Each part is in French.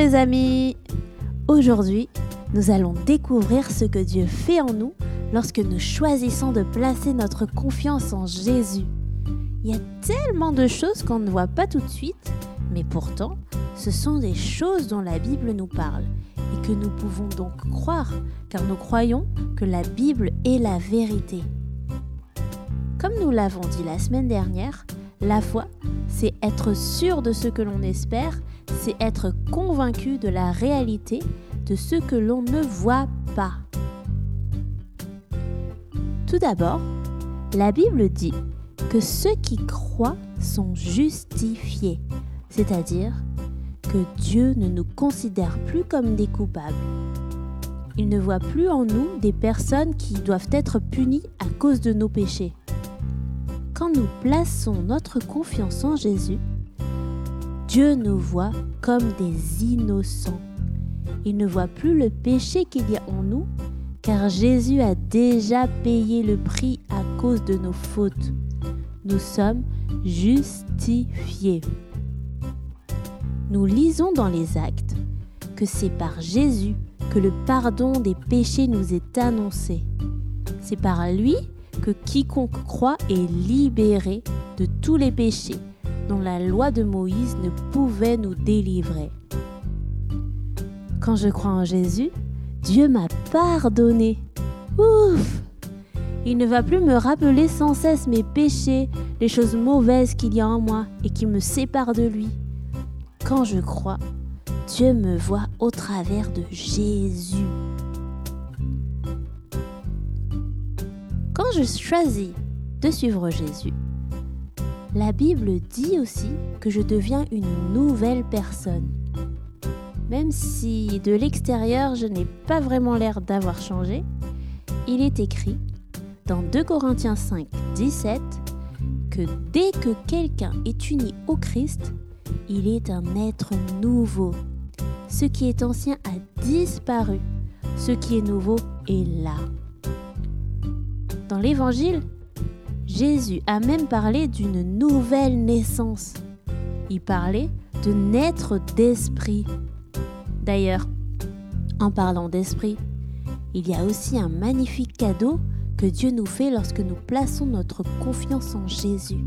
amis Aujourd'hui, nous allons découvrir ce que Dieu fait en nous lorsque nous choisissons de placer notre confiance en Jésus. Il y a tellement de choses qu'on ne voit pas tout de suite, mais pourtant, ce sont des choses dont la Bible nous parle et que nous pouvons donc croire, car nous croyons que la Bible est la vérité. Comme nous l'avons dit la semaine dernière, la foi, c'est être sûr de ce que l'on espère, c'est être convaincu de la réalité de ce que l'on ne voit pas. Tout d'abord, la Bible dit que ceux qui croient sont justifiés, c'est-à-dire que Dieu ne nous considère plus comme des coupables. Il ne voit plus en nous des personnes qui doivent être punies à cause de nos péchés. Quand nous plaçons notre confiance en Jésus, Dieu nous voit comme des innocents. Il ne voit plus le péché qu'il y a en nous, car Jésus a déjà payé le prix à cause de nos fautes. Nous sommes justifiés. Nous lisons dans les actes que c'est par Jésus que le pardon des péchés nous est annoncé. C'est par lui que quiconque croit est libéré de tous les péchés dont la loi de Moïse ne pouvait nous délivrer. Quand je crois en Jésus, Dieu m'a pardonné. Ouf Il ne va plus me rappeler sans cesse mes péchés, les choses mauvaises qu'il y a en moi et qui me séparent de lui. Quand je crois, Dieu me voit au travers de Jésus. Quand je choisis de suivre Jésus, la Bible dit aussi que je deviens une nouvelle personne. Même si de l'extérieur je n'ai pas vraiment l'air d'avoir changé, il est écrit dans 2 Corinthiens 5, 17 que dès que quelqu'un est uni au Christ, il est un être nouveau. Ce qui est ancien a disparu. Ce qui est nouveau est là. Dans l'Évangile, Jésus a même parlé d'une nouvelle naissance. Il parlait de naître d'esprit. D'ailleurs, en parlant d'esprit, il y a aussi un magnifique cadeau que Dieu nous fait lorsque nous plaçons notre confiance en Jésus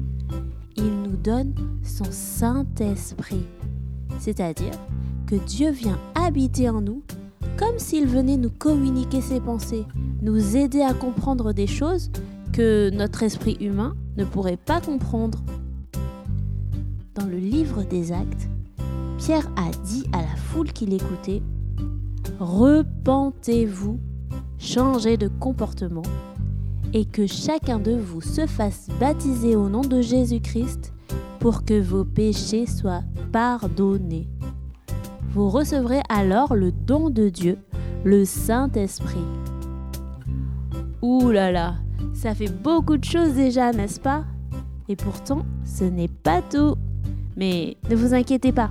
il nous donne son Saint-Esprit. C'est-à-dire que Dieu vient habiter en nous comme s'il venait nous communiquer ses pensées, nous aider à comprendre des choses que notre esprit humain ne pourrait pas comprendre. Dans le livre des actes, Pierre a dit à la foule qui l'écoutait, Repentez-vous, changez de comportement et que chacun de vous se fasse baptiser au nom de Jésus-Christ pour que vos péchés soient pardonnés. Vous recevrez alors le don de Dieu, le Saint-Esprit. Ouh là là, ça fait beaucoup de choses déjà, n'est-ce pas? Et pourtant, ce n'est pas tout. Mais ne vous inquiétez pas,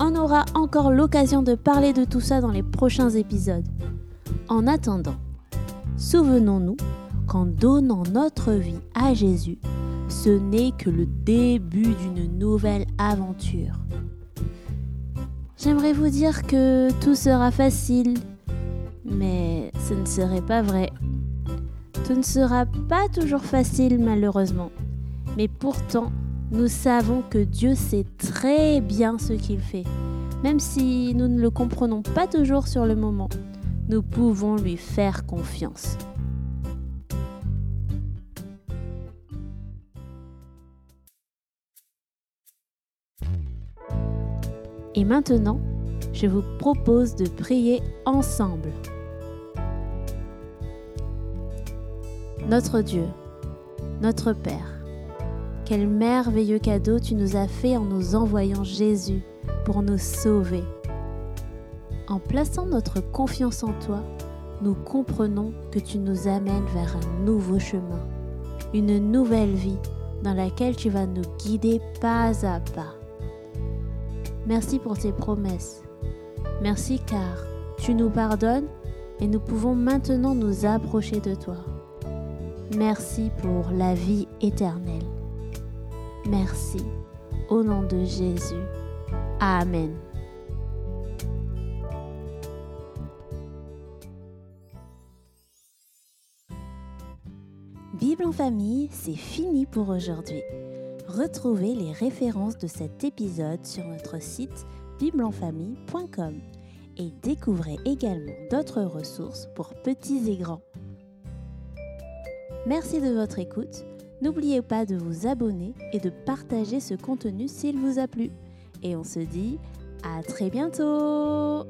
on aura encore l'occasion de parler de tout ça dans les prochains épisodes. En attendant, souvenons-nous qu'en donnant notre vie à Jésus, ce n'est que le début d'une nouvelle aventure. J'aimerais vous dire que tout sera facile, mais ce ne serait pas vrai. Tout ne sera pas toujours facile malheureusement, mais pourtant, nous savons que Dieu sait très bien ce qu'il fait. Même si nous ne le comprenons pas toujours sur le moment, nous pouvons lui faire confiance. Et maintenant, je vous propose de prier ensemble. Notre Dieu, notre Père, quel merveilleux cadeau tu nous as fait en nous envoyant Jésus pour nous sauver. En plaçant notre confiance en toi, nous comprenons que tu nous amènes vers un nouveau chemin, une nouvelle vie dans laquelle tu vas nous guider pas à pas. Merci pour tes promesses. Merci car tu nous pardonnes et nous pouvons maintenant nous approcher de toi. Merci pour la vie éternelle. Merci. Au nom de Jésus. Amen. Bible en famille, c'est fini pour aujourd'hui. Retrouvez les références de cet épisode sur notre site bibleenfamille.com et découvrez également d'autres ressources pour petits et grands. Merci de votre écoute. N'oubliez pas de vous abonner et de partager ce contenu s'il vous a plu. Et on se dit à très bientôt